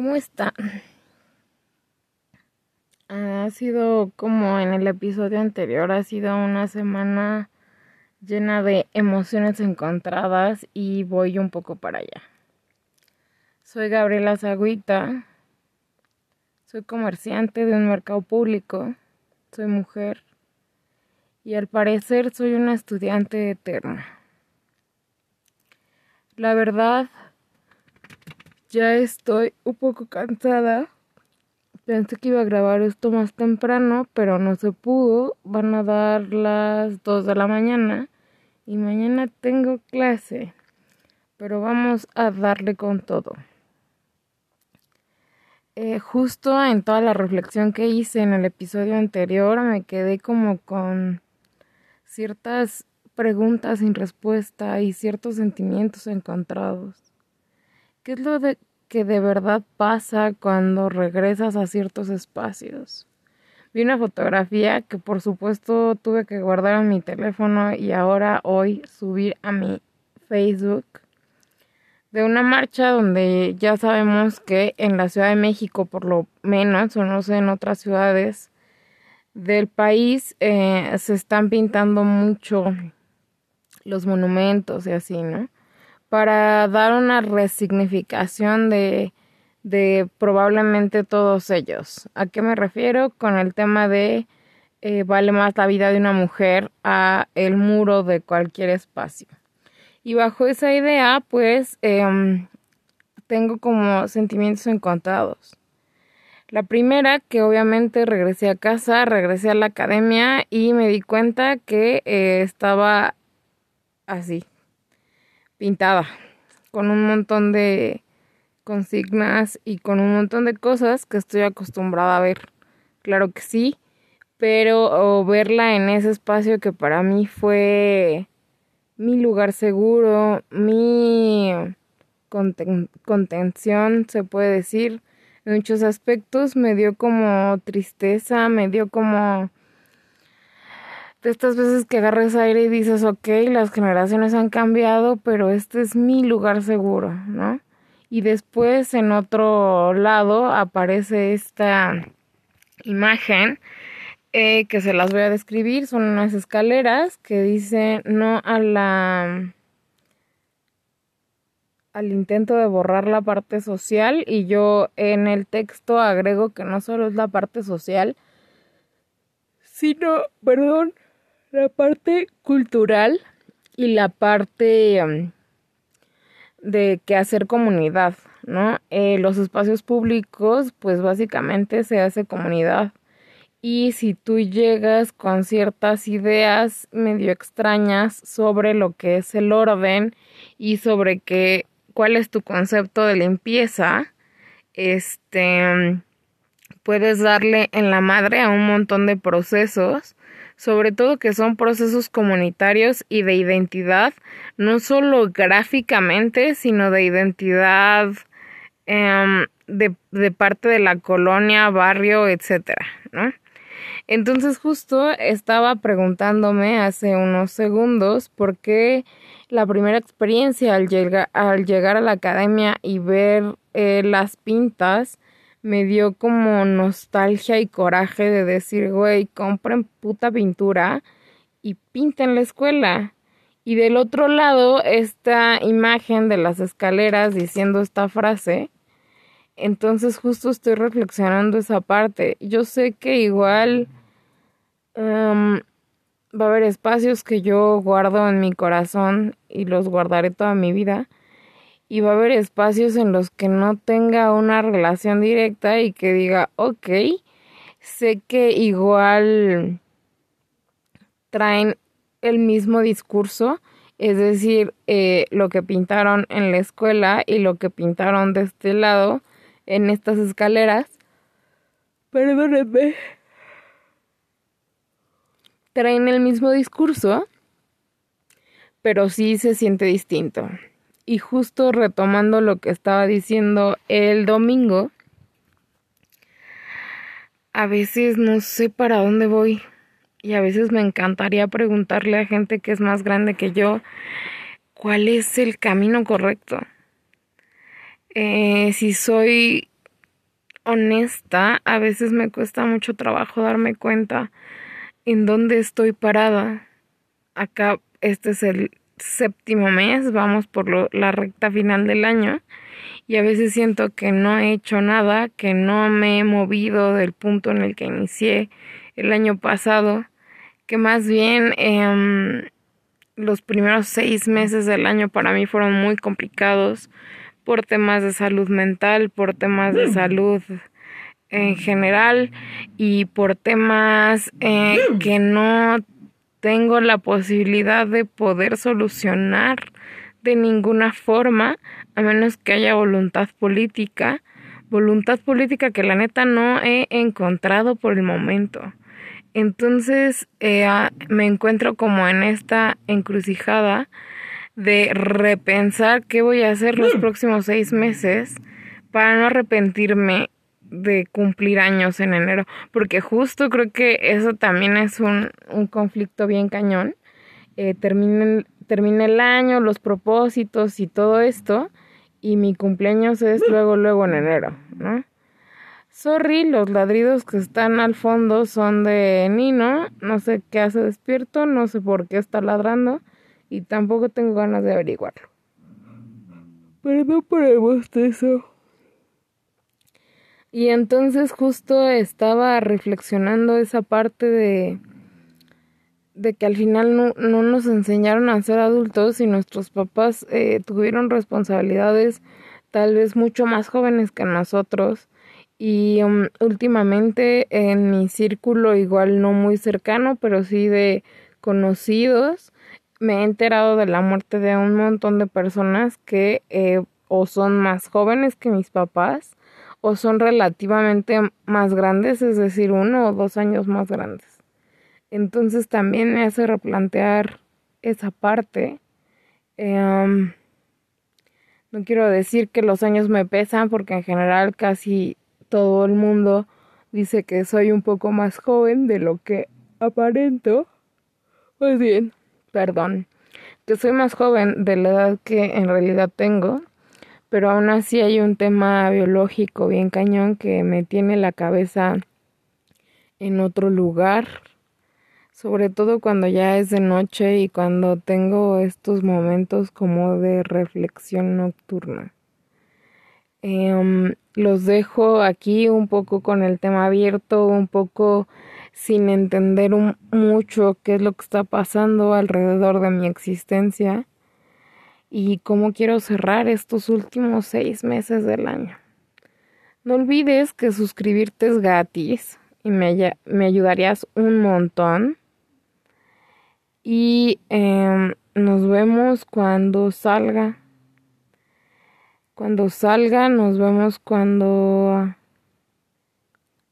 ¿Cómo está? Ha sido como en el episodio anterior, ha sido una semana llena de emociones encontradas y voy un poco para allá. Soy Gabriela Zagüita, soy comerciante de un mercado público, soy mujer y al parecer soy una estudiante eterna. La verdad, ya estoy un poco cansada. Pensé que iba a grabar esto más temprano, pero no se pudo. Van a dar las 2 de la mañana y mañana tengo clase. Pero vamos a darle con todo. Eh, justo en toda la reflexión que hice en el episodio anterior me quedé como con ciertas preguntas sin respuesta y ciertos sentimientos encontrados. ¿Qué es lo de que de verdad pasa cuando regresas a ciertos espacios? Vi una fotografía que por supuesto tuve que guardar en mi teléfono y ahora hoy subir a mi Facebook de una marcha donde ya sabemos que en la Ciudad de México por lo menos o no sé en otras ciudades del país eh, se están pintando mucho los monumentos y así, ¿no? Para dar una resignificación de, probablemente todos ellos. ¿A qué me refiero? Con el tema de eh, vale más la vida de una mujer a el muro de cualquier espacio. Y bajo esa idea, pues, em, tengo como sentimientos encontrados. La primera, que obviamente regresé a casa, regresé a la academia y me di cuenta que eh, estaba así, pintada, con un montón de consignas y con un montón de cosas que estoy acostumbrada a ver. Claro que sí, pero verla en ese espacio que para mí fue mi lugar seguro, mi contención, se puede decir, en muchos aspectos, me dio como tristeza, me dio como de estas veces que agarras aire y dices, ok, las generaciones han cambiado, pero este es mi lugar seguro, ¿no? Y después en otro lado aparece esta imagen eh, que se las voy a describir, son unas escaleras que dicen no a la al intento de borrar la parte social y yo en el texto agrego que no solo es la parte social, sino, perdón, la parte cultural y la parte um, de que hacer comunidad, ¿no? Eh, los espacios públicos, pues básicamente se hace comunidad. Y si tú llegas con ciertas ideas medio extrañas sobre lo que es el orden y sobre qué, cuál es tu concepto de limpieza, este, um, puedes darle en la madre a un montón de procesos sobre todo que son procesos comunitarios y de identidad, no solo gráficamente, sino de identidad em, de, de, parte de la colonia, barrio, etcétera, ¿no? Entonces justo estaba preguntándome hace unos segundos por qué la primera experiencia al, llegar al llegar a la academia y ver eh, las pintas me dio como nostalgia y coraje de decir, güey, compren puta pintura y pinten la escuela. Y del otro lado, esta imagen de las escaleras diciendo esta frase. Entonces justo estoy reflexionando esa parte. Yo sé que igual em, va a haber espacios que yo guardo en mi corazón y los guardaré toda mi vida y va a haber espacios en los que no tenga una relación directa y que diga, ok, sé que igual traen el mismo discurso, es decir, eh, lo que pintaron en la escuela y lo que pintaron de este lado en estas escaleras. Perdónenme. Traen el mismo discurso, pero sí se siente distinto. Y justo retomando lo que estaba diciendo el domingo, a veces no sé para dónde voy y a veces me encantaría preguntarle a gente que es más grande que yo cuál es el camino correcto. Eh, si soy honesta, a veces me cuesta mucho trabajo darme cuenta en dónde estoy parada. Acá este es el séptimo mes, vamos por la recta final del año y a veces siento que no he hecho nada, que no me he movido del punto en el que inicié el año pasado, que más bien em, los primeros seis meses del año para mí fueron muy complicados por temas de salud mental, por temas de salud en general y por temas eh, que no tengo la posibilidad de poder solucionar de ninguna forma a menos que haya voluntad política, voluntad política que la neta no he encontrado por el momento. Entonces eh, me encuentro como en esta encrucijada de repensar qué voy a hacer los próximos seis meses para no arrepentirme de cumplir años en enero, porque justo creo que eso también es un, un conflicto bien cañón. Eh, termine, el año, los propósitos y todo esto, y mi cumpleaños es luego, luego en enero, ¿no? Sorry, los ladridos que están al fondo son de Nino, no sé qué hace despierto, no sé por qué está ladrando, y tampoco tengo ganas de averiguarlo. Perdón por el bostezo. Y entonces justo estaba reflexionando esa parte de, de que al final no, no nos enseñaron a ser adultos y nuestros papás eh, tuvieron responsabilidades tal vez mucho más jóvenes que nosotros. Y um, últimamente en mi círculo igual no muy cercano, pero sí de conocidos, me he enterado de la muerte de un montón de personas que eh, o son más jóvenes que mis papás o son relativamente más grandes, es decir, uno o dos años más grandes. Entonces también me hace replantear esa parte. Em, no quiero decir que los años me pesan porque en general casi todo el mundo dice que soy un poco más joven de lo que aparento. Pues bien, perdón, que soy más joven de la edad que en realidad tengo pero aún así hay un tema biológico bien cañón que me tiene la cabeza en otro lugar, sobre todo cuando ya es de noche y cuando tengo estos momentos como de reflexión nocturna. Em, los dejo aquí un poco con el tema abierto, un poco sin entender mucho qué es lo que está pasando alrededor de mi existencia y cómo quiero cerrar estos últimos seis meses del año. No olvides que suscribirte es gratis y me, me ayudarías un montón. Y em, nos vemos cuando salga. Cuando salga, nos vemos cuando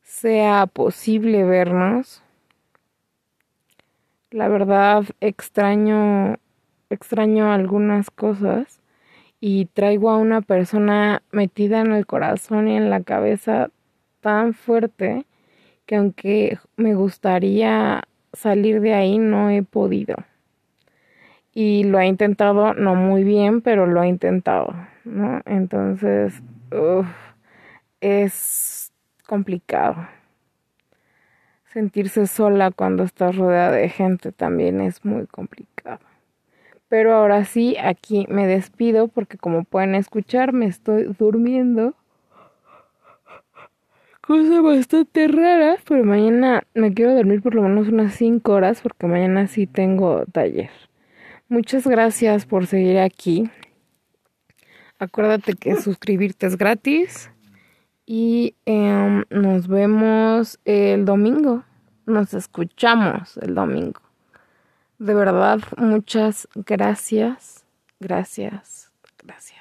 sea posible vernos. La verdad, extraño extraño algunas cosas y traigo a una persona metida en el corazón y en la cabeza tan fuerte que aunque me gustaría salir de ahí no he podido. Y lo he intentado, no muy bien, pero lo he intentado, ¿no? Entonces, es complicado. Sentirse sola cuando estás rodeada de gente también es muy complicado. Pero ahora sí, aquí me despido porque como pueden escuchar me estoy durmiendo. Cosa bastante rara, pero mañana me quiero dormir por lo menos unas 5 horas porque mañana sí tengo taller. Muchas gracias por seguir aquí. Acuérdate que suscribirte es gratis. Y em, nos vemos el domingo. Nos escuchamos el domingo. De verdad, muchas gracias, gracias, gracias.